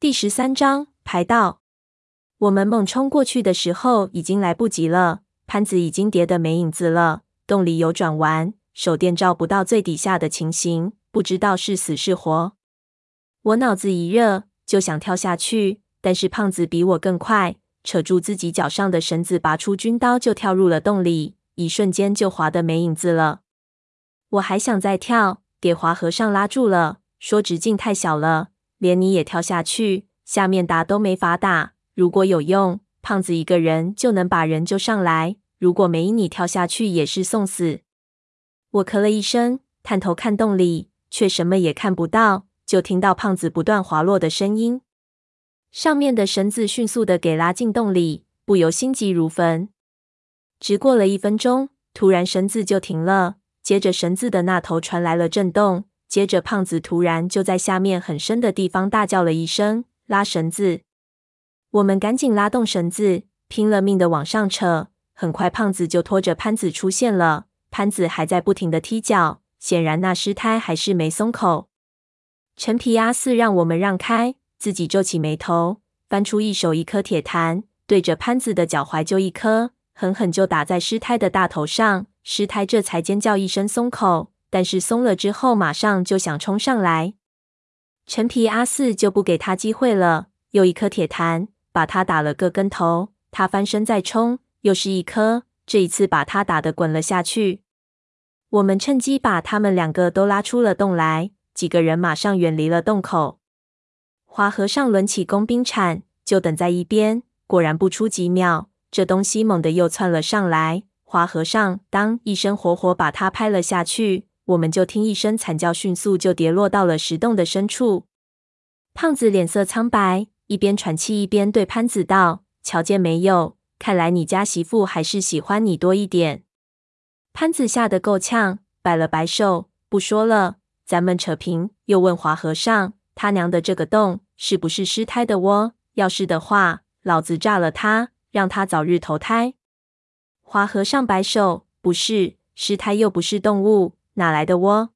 第十三章排到。我们猛冲过去的时候，已经来不及了。潘子已经跌得没影子了。洞里有转弯，手电照不到最底下的情形，不知道是死是活。我脑子一热，就想跳下去，但是胖子比我更快，扯住自己脚上的绳子，拔出军刀，就跳入了洞里，一瞬间就滑得没影子了。我还想再跳，给华和尚拉住了，说直径太小了，连你也跳下去，下面打都没法打。如果有用，胖子一个人就能把人救上来；如果没，你跳下去也是送死。我咳了一声，探头看洞里，却什么也看不到，就听到胖子不断滑落的声音。上面的绳子迅速的给拉进洞里，不由心急如焚。只过了一分钟，突然绳子就停了，接着绳子的那头传来了震动，接着胖子突然就在下面很深的地方大叫了一声：“拉绳子！”我们赶紧拉动绳子，拼了命的往上扯。很快，胖子就拖着潘子出现了。潘子还在不停的踢脚，显然那尸胎还是没松口。陈皮阿四让我们让开，自己皱起眉头，翻出一手一颗铁弹，对着潘子的脚踝就一颗，狠狠就打在尸胎的大头上。尸胎这才尖叫一声松口，但是松了之后，马上就想冲上来。陈皮阿四就不给他机会了，又一颗铁弹。把他打了个跟头，他翻身再冲，又是一颗，这一次把他打得滚了下去。我们趁机把他们两个都拉出了洞来，几个人马上远离了洞口。华和尚抡起工兵铲，就等在一边。果然不出几秒，这东西猛地又窜了上来。华和尚当一声活活把他拍了下去，我们就听一声惨叫，迅速就跌落到了石洞的深处。胖子脸色苍白。一边喘气一边对潘子道：“瞧见没有？看来你家媳妇还是喜欢你多一点。”潘子吓得够呛，摆了摆手，不说了，咱们扯平。又问华和尚：“他娘的，这个洞是不是尸胎的窝？要是的话，老子炸了他，让他早日投胎。”华和尚摆手：“不是，尸胎又不是动物，哪来的窝？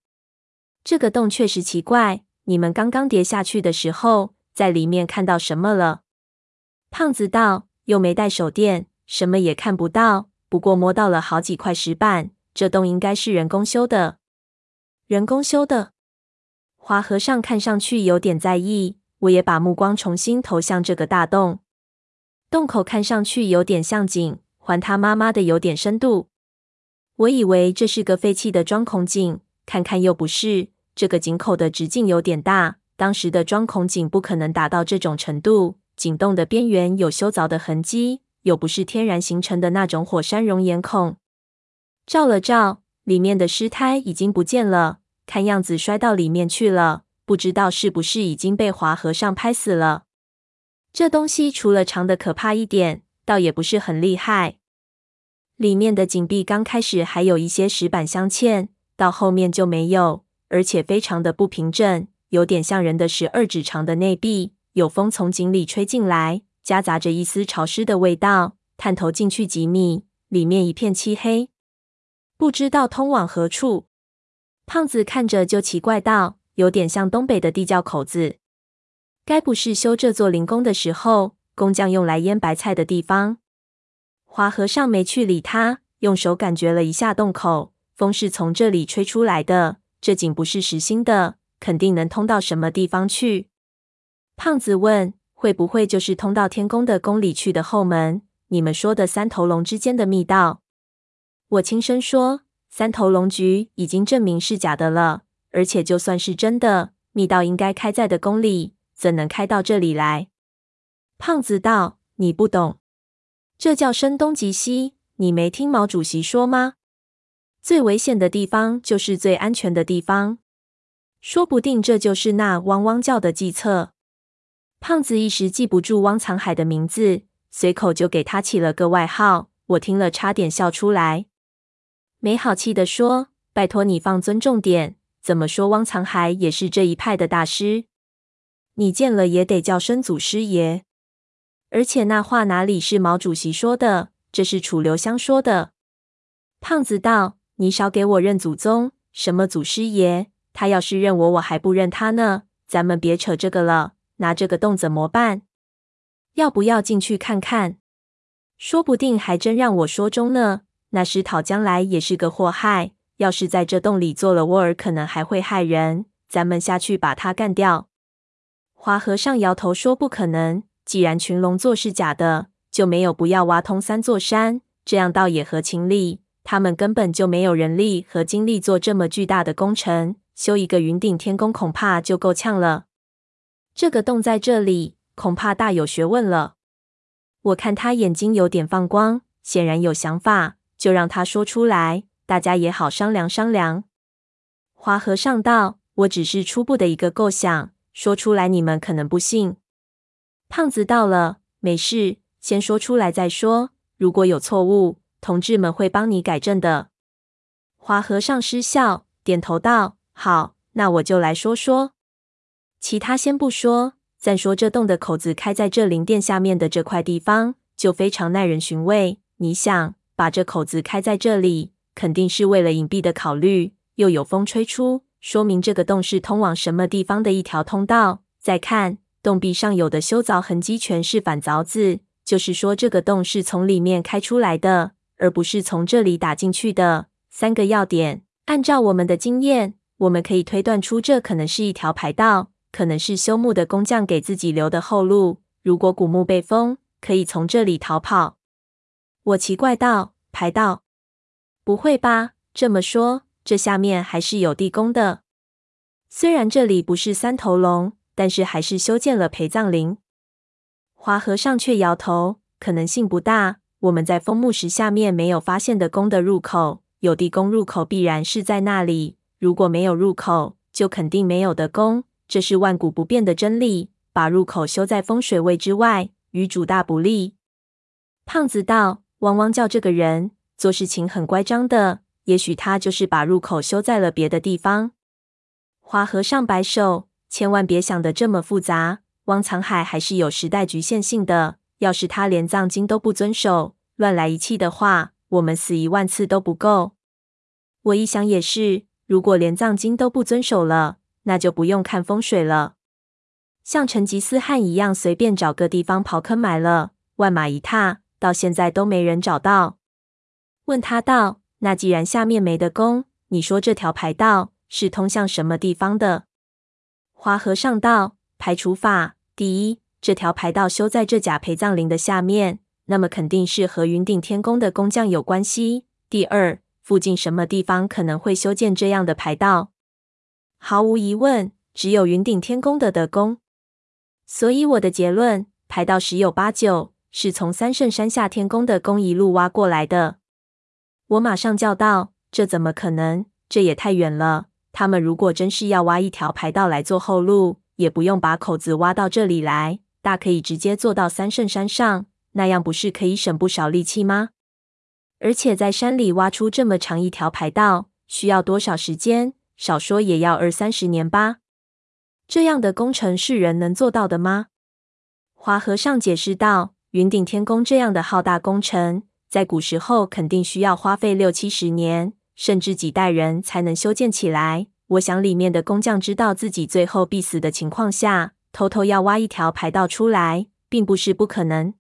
这个洞确实奇怪。你们刚刚跌下去的时候。”在里面看到什么了？胖子道：“又没带手电，什么也看不到。不过摸到了好几块石板，这洞应该是人工修的。人工修的。”华和尚看上去有点在意，我也把目光重新投向这个大洞。洞口看上去有点像井，还他妈妈的有点深度。我以为这是个废弃的钻孔井，看看又不是。这个井口的直径有点大。当时的钻孔井不可能达到这种程度，井洞的边缘有修凿的痕迹，又不是天然形成的那种火山熔岩孔。照了照，里面的尸胎已经不见了，看样子摔到里面去了，不知道是不是已经被华和尚拍死了。这东西除了长得可怕一点，倒也不是很厉害。里面的井壁刚开始还有一些石板镶嵌，到后面就没有，而且非常的不平整。有点像人的十二指肠的内壁，有风从井里吹进来，夹杂着一丝潮湿的味道。探头进去几米，里面一片漆黑，不知道通往何处。胖子看着就奇怪道：“有点像东北的地窖口子，该不是修这座灵宫的时候，工匠用来腌白菜的地方？”华和尚没去理他，用手感觉了一下洞口，风是从这里吹出来的，这井不是实心的。肯定能通到什么地方去？胖子问：“会不会就是通到天宫的宫里去的后门？你们说的三头龙之间的密道？”我轻声说：“三头龙局已经证明是假的了，而且就算是真的，密道应该开在的宫里，怎能开到这里来？”胖子道：“你不懂，这叫声东击西。你没听毛主席说吗？最危险的地方就是最安全的地方。”说不定这就是那汪汪叫的计策。胖子一时记不住汪藏海的名字，随口就给他起了个外号。我听了差点笑出来，没好气地说：“拜托你放尊重点，怎么说汪藏海也是这一派的大师？你见了也得叫声祖师爷。而且那话哪里是毛主席说的，这是楚留香说的。”胖子道：“你少给我认祖宗，什么祖师爷？”他要是认我，我还不认他呢。咱们别扯这个了，拿这个洞怎么办？要不要进去看看？说不定还真让我说中呢。那石讨将来也是个祸害，要是在这洞里做了窝儿，可能还会害人。咱们下去把他干掉。花和尚摇头说：“不可能。既然群龙座是假的，就没有不要挖通三座山，这样倒也合情理。他们根本就没有人力和精力做这么巨大的工程，修一个云顶天宫恐怕就够呛了。这个洞在这里，恐怕大有学问了。”我看他眼睛有点放光，显然有想法。就让他说出来，大家也好商量商量。花和尚道：“我只是初步的一个构想，说出来你们可能不信。”胖子到了：“没事，先说出来再说。如果有错误，同志们会帮你改正的。”花和尚失笑，点头道：“好，那我就来说说。其他先不说，暂说这洞的口子开在这灵殿下面的这块地方，就非常耐人寻味。你想？”把这口子开在这里，肯定是为了隐蔽的考虑。又有风吹出，说明这个洞是通往什么地方的一条通道。再看洞壁上有的修凿痕迹，全是反凿子，就是说这个洞是从里面开出来的，而不是从这里打进去的。三个要点，按照我们的经验，我们可以推断出这可能是一条排道，可能是修墓的工匠给自己留的后路。如果古墓被封，可以从这里逃跑。我奇怪道：“排道？不会吧？这么说，这下面还是有地宫的。虽然这里不是三头龙，但是还是修建了陪葬陵。”花和尚却摇头：“可能性不大。我们在封墓石下面没有发现的宫的入口，有地宫入口必然是在那里。如果没有入口，就肯定没有的宫。这是万古不变的真理。把入口修在风水位之外，与主大不利。”胖子道。汪汪叫这个人做事情很乖张的，也许他就是把入口修在了别的地方。花和尚摆手，千万别想的这么复杂。汪藏海还是有时代局限性的，要是他连藏经都不遵守，乱来一气的话，我们死一万次都不够。我一想也是，如果连藏经都不遵守了，那就不用看风水了，像成吉思汗一样，随便找个地方刨坑埋了，万马一踏。到现在都没人找到。问他道：“那既然下面没得攻，你说这条排道是通向什么地方的？”花和尚道：“排除法，第一，这条排道修在这假陪葬陵的下面，那么肯定是和云顶天宫的工匠有关系。第二，附近什么地方可能会修建这样的排道？毫无疑问，只有云顶天宫的得宫。所以我的结论，排道十有八九。”是从三圣山下天宫的宫一路挖过来的。我马上叫道：“这怎么可能？这也太远了。他们如果真是要挖一条排道来做后路，也不用把口子挖到这里来，大可以直接做到三圣山上，那样不是可以省不少力气吗？而且在山里挖出这么长一条排道，需要多少时间？少说也要二三十年吧。这样的工程是人能做到的吗？”华和尚解释道。云顶天宫这样的浩大工程，在古时候肯定需要花费六七十年，甚至几代人才能修建起来。我想里面的工匠知道自己最后必死的情况下，偷偷要挖一条排道出来，并不是不可能。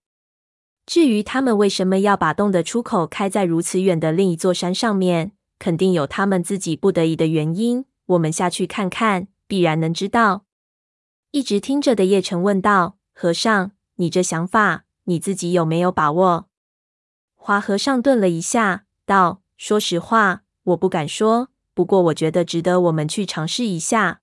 至于他们为什么要把洞的出口开在如此远的另一座山上面，肯定有他们自己不得已的原因。我们下去看看，必然能知道。一直听着的叶成问道：“和尚，你这想法？”你自己有没有把握？花和尚顿了一下，道：“说实话，我不敢说。不过我觉得值得我们去尝试一下，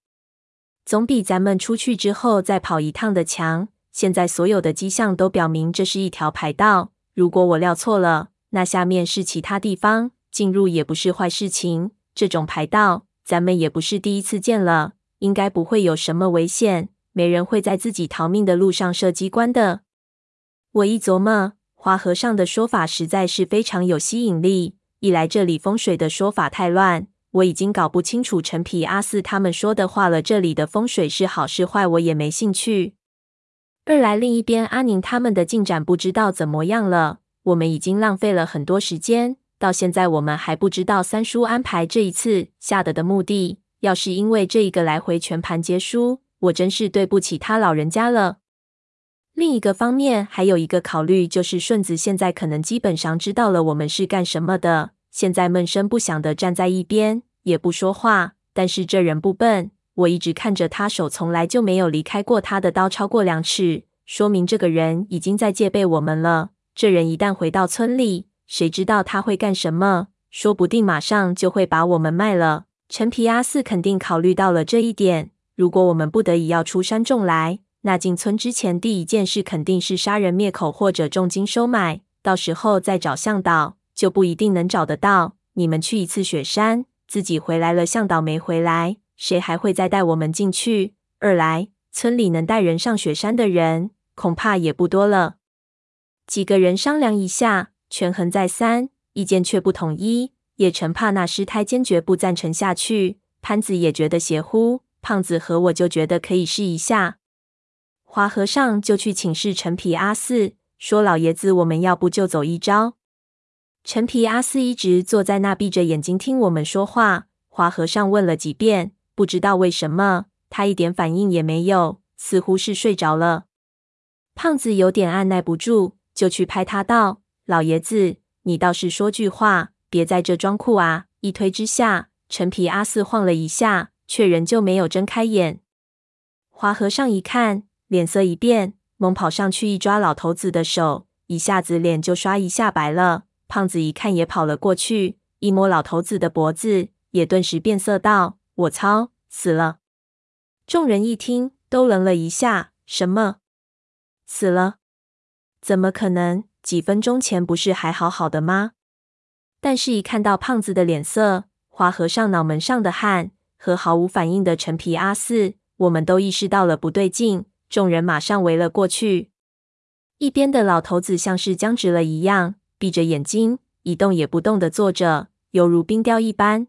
总比咱们出去之后再跑一趟的强。现在所有的迹象都表明这是一条排道。如果我料错了，那下面是其他地方，进入也不是坏事情。这种排道，咱们也不是第一次见了，应该不会有什么危险。没人会在自己逃命的路上设机关的。”我一琢磨，花和尚的说法实在是非常有吸引力。一来这里风水的说法太乱，我已经搞不清楚陈皮阿四他们说的话了。这里的风水是好是坏，我也没兴趣。二来另一边阿宁他们的进展不知道怎么样了。我们已经浪费了很多时间，到现在我们还不知道三叔安排这一次下的的目的。要是因为这一个来回全盘皆输，我真是对不起他老人家了。另一个方面，还有一个考虑，就是顺子现在可能基本上知道了我们是干什么的，现在闷声不响的站在一边，也不说话。但是这人不笨，我一直看着他手，从来就没有离开过他的刀超过两尺，说明这个人已经在戒备我们了。这人一旦回到村里，谁知道他会干什么？说不定马上就会把我们卖了。陈皮阿四肯定考虑到了这一点。如果我们不得已要出山种来，那进村之前第一件事肯定是杀人灭口或者重金收买。到时候再找向导，就不一定能找得到。你们去一次雪山，自己回来了，向导没回来，谁还会再带我们进去？二来，村里能带人上雪山的人，恐怕也不多了。几个人商量一下，权衡再三，意见却不统一。叶成怕那师太坚决不赞成下去，潘子也觉得邪乎，胖子和我就觉得可以试一下。花和尚就去请示陈皮阿四，说：“老爷子，我们要不就走一招？”陈皮阿四一直坐在那，闭着眼睛听我们说话。花和尚问了几遍，不知道为什么，他一点反应也没有，似乎是睡着了。胖子有点按捺不住，就去拍他道：“老爷子，你倒是说句话，别在这装酷啊！”一推之下，陈皮阿四晃了一下，却仍旧没有睁开眼。花和尚一看。脸色一变，猛跑上去一抓老头子的手，一下子脸就刷一下白了。胖子一看也跑了过去，一摸老头子的脖子，也顿时变色道：“我操，死了！”众人一听，都愣了一下：“什么？死了？怎么可能？几分钟前不是还好好的吗？”但是，一看到胖子的脸色，花和尚脑门上的汗和毫无反应的陈皮阿四，我们都意识到了不对劲。众人马上围了过去，一边的老头子像是僵直了一样，闭着眼睛，一动也不动的坐着，犹如冰雕一般。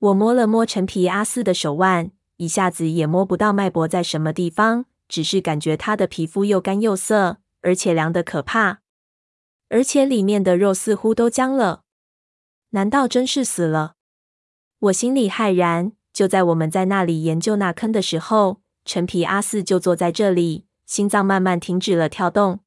我摸了摸陈皮阿四的手腕，一下子也摸不到脉搏在什么地方，只是感觉他的皮肤又干又涩，而且凉得可怕，而且里面的肉似乎都僵了。难道真是死了？我心里骇然。就在我们在那里研究那坑的时候。陈皮阿四就坐在这里，心脏慢慢停止了跳动。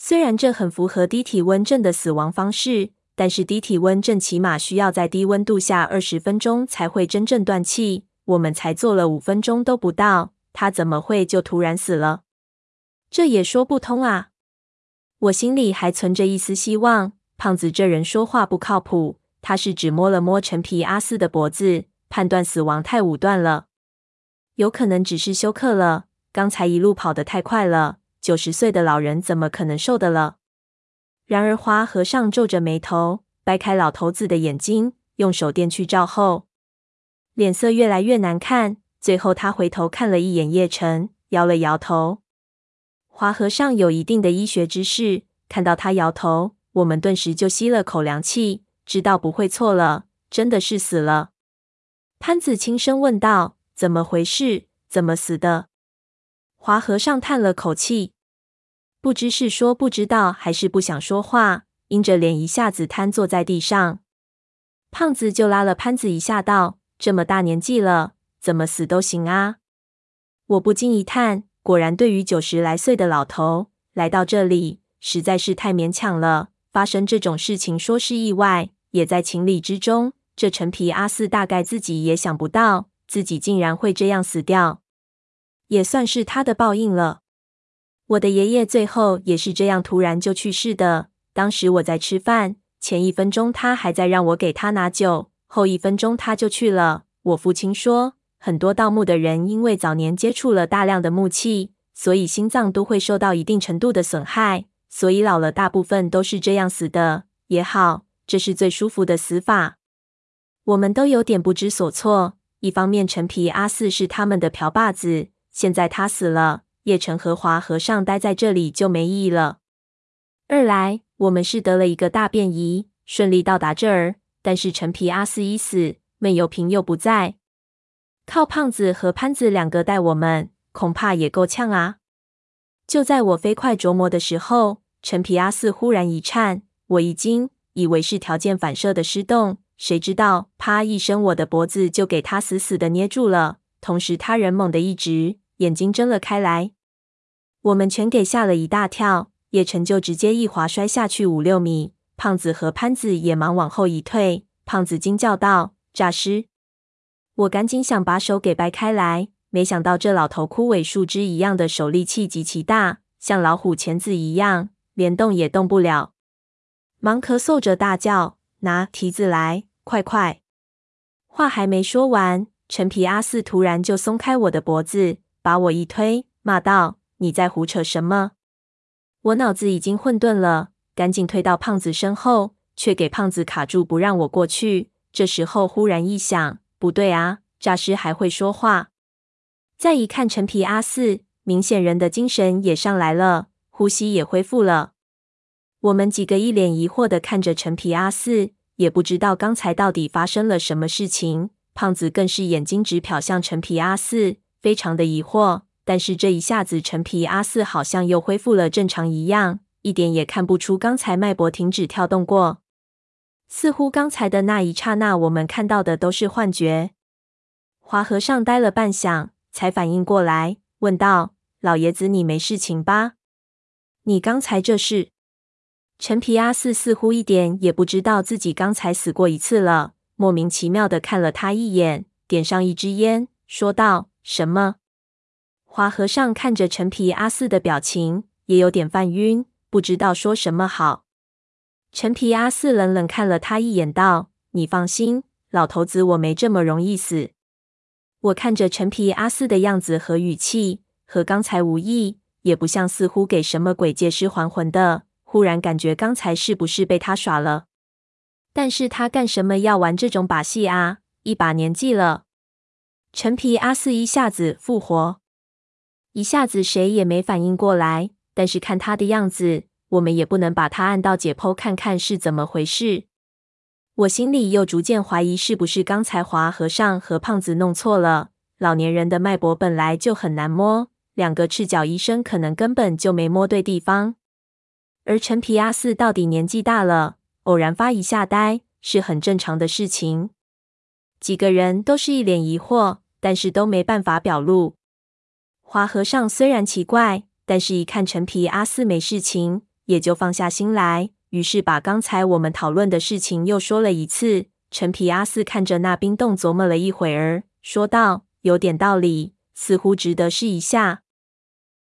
虽然这很符合低体温症的死亡方式，但是低体温症起码需要在低温度下二十分钟才会真正断气。我们才做了五分钟都不到，他怎么会就突然死了？这也说不通啊！我心里还存着一丝希望。胖子这人说话不靠谱，他是只摸了摸陈皮阿四的脖子，判断死亡太武断了。有可能只是休克了，刚才一路跑得太快了，九十岁的老人怎么可能受得了？然而花和尚皱着眉头，掰开老头子的眼睛，用手电去照后，脸色越来越难看。最后他回头看了一眼叶晨，摇了摇头。花和尚有一定的医学知识，看到他摇头，我们顿时就吸了口凉气，知道不会错了，真的是死了。潘子轻声问道。怎么回事？怎么死的？花和尚叹了口气，不知是说不知道，还是不想说话，阴着脸一下子瘫坐在地上。胖子就拉了潘子一下，道：“这么大年纪了，怎么死都行啊？”我不禁一叹，果然，对于九十来岁的老头，来到这里实在是太勉强了。发生这种事情，说是意外，也在情理之中。这陈皮阿四大概自己也想不到。自己竟然会这样死掉，也算是他的报应了。我的爷爷最后也是这样突然就去世的。当时我在吃饭，前一分钟他还在让我给他拿酒，后一分钟他就去了。我父亲说，很多盗墓的人因为早年接触了大量的木器，所以心脏都会受到一定程度的损害，所以老了大部分都是这样死的。也好，这是最舒服的死法。我们都有点不知所措。一方面，陈皮阿四是他们的瓢把子，现在他死了，叶城和华和尚待在这里就没意义了。二来，我们是得了一个大便宜，顺利到达这儿，但是陈皮阿四已死，闷油瓶又不在，靠胖子和潘子两个带我们，恐怕也够呛啊！就在我飞快琢磨的时候，陈皮阿四忽然一颤，我一惊，以为是条件反射的失动。谁知道，啪一声，我的脖子就给他死死的捏住了。同时他人猛地一直，眼睛睁了开来。我们全给吓了一大跳，叶晨就直接一滑摔下去五六米，胖子和潘子也忙往后一退。胖子惊叫道：“诈尸！”我赶紧想把手给掰开来，没想到这老头枯萎树枝一样的手力气极其大，像老虎钳子一样，连动也动不了。忙咳嗽着大叫：“拿蹄子来，快快！”话还没说完，陈皮阿四突然就松开我的脖子，把我一推，骂道：“你在胡扯什么？”我脑子已经混沌了，赶紧退到胖子身后。却给胖子卡住，不让我过去。这时候忽然一想，不对啊，诈尸还会说话。再一看陈皮阿四，明显人的精神也上来了，呼吸也恢复了。我们几个一脸疑惑的看着陈皮阿四，也不知道刚才到底发生了什么事情。胖子更是眼睛直瞟向陈皮阿四，非常的疑惑。但是这一下子，陈皮阿四好像又恢复了正常一样，一点也看不出刚才脉搏停止跳动过。似乎刚才的那一刹那，我们看到的都是幻觉。华和尚呆了半晌，才反应过来，问道：“老爷子，你没事情吧？你刚才这是？”陈皮阿四似乎一点也不知道自己刚才死过一次了，莫名其妙的看了他一眼，点上一支烟，说道：“什么？”华和尚看着陈皮阿四的表情，也有点犯晕，不知道说什么好。陈皮阿四冷冷看了他一眼，道：“你放心，老头子，我没这么容易死。”我看着陈皮阿四的样子和语气，和刚才无异，也不像似乎给什么鬼借尸还魂的。忽然感觉刚才是不是被他耍了？但是他干什么要玩这种把戏啊？一把年纪了，陈皮阿四一下子复活，一下子谁也没反应过来。但是看他的样子。我们也不能把他按到解剖看看是怎么回事。我心里又逐渐怀疑，是不是刚才华和尚和胖子弄错了？老年人的脉搏本来就很难摸，两个赤脚医生可能根本就没摸对地方。而陈皮阿四到底年纪大了，偶然发一下呆是很正常的事情。几个人都是一脸疑惑，但是都没办法表露。华和尚虽然奇怪，但是一看陈皮阿四没事情。也就放下心来，于是把刚才我们讨论的事情又说了一次。陈皮阿四看着那冰洞，琢磨了一会儿，说道：“有点道理，似乎值得试一下。”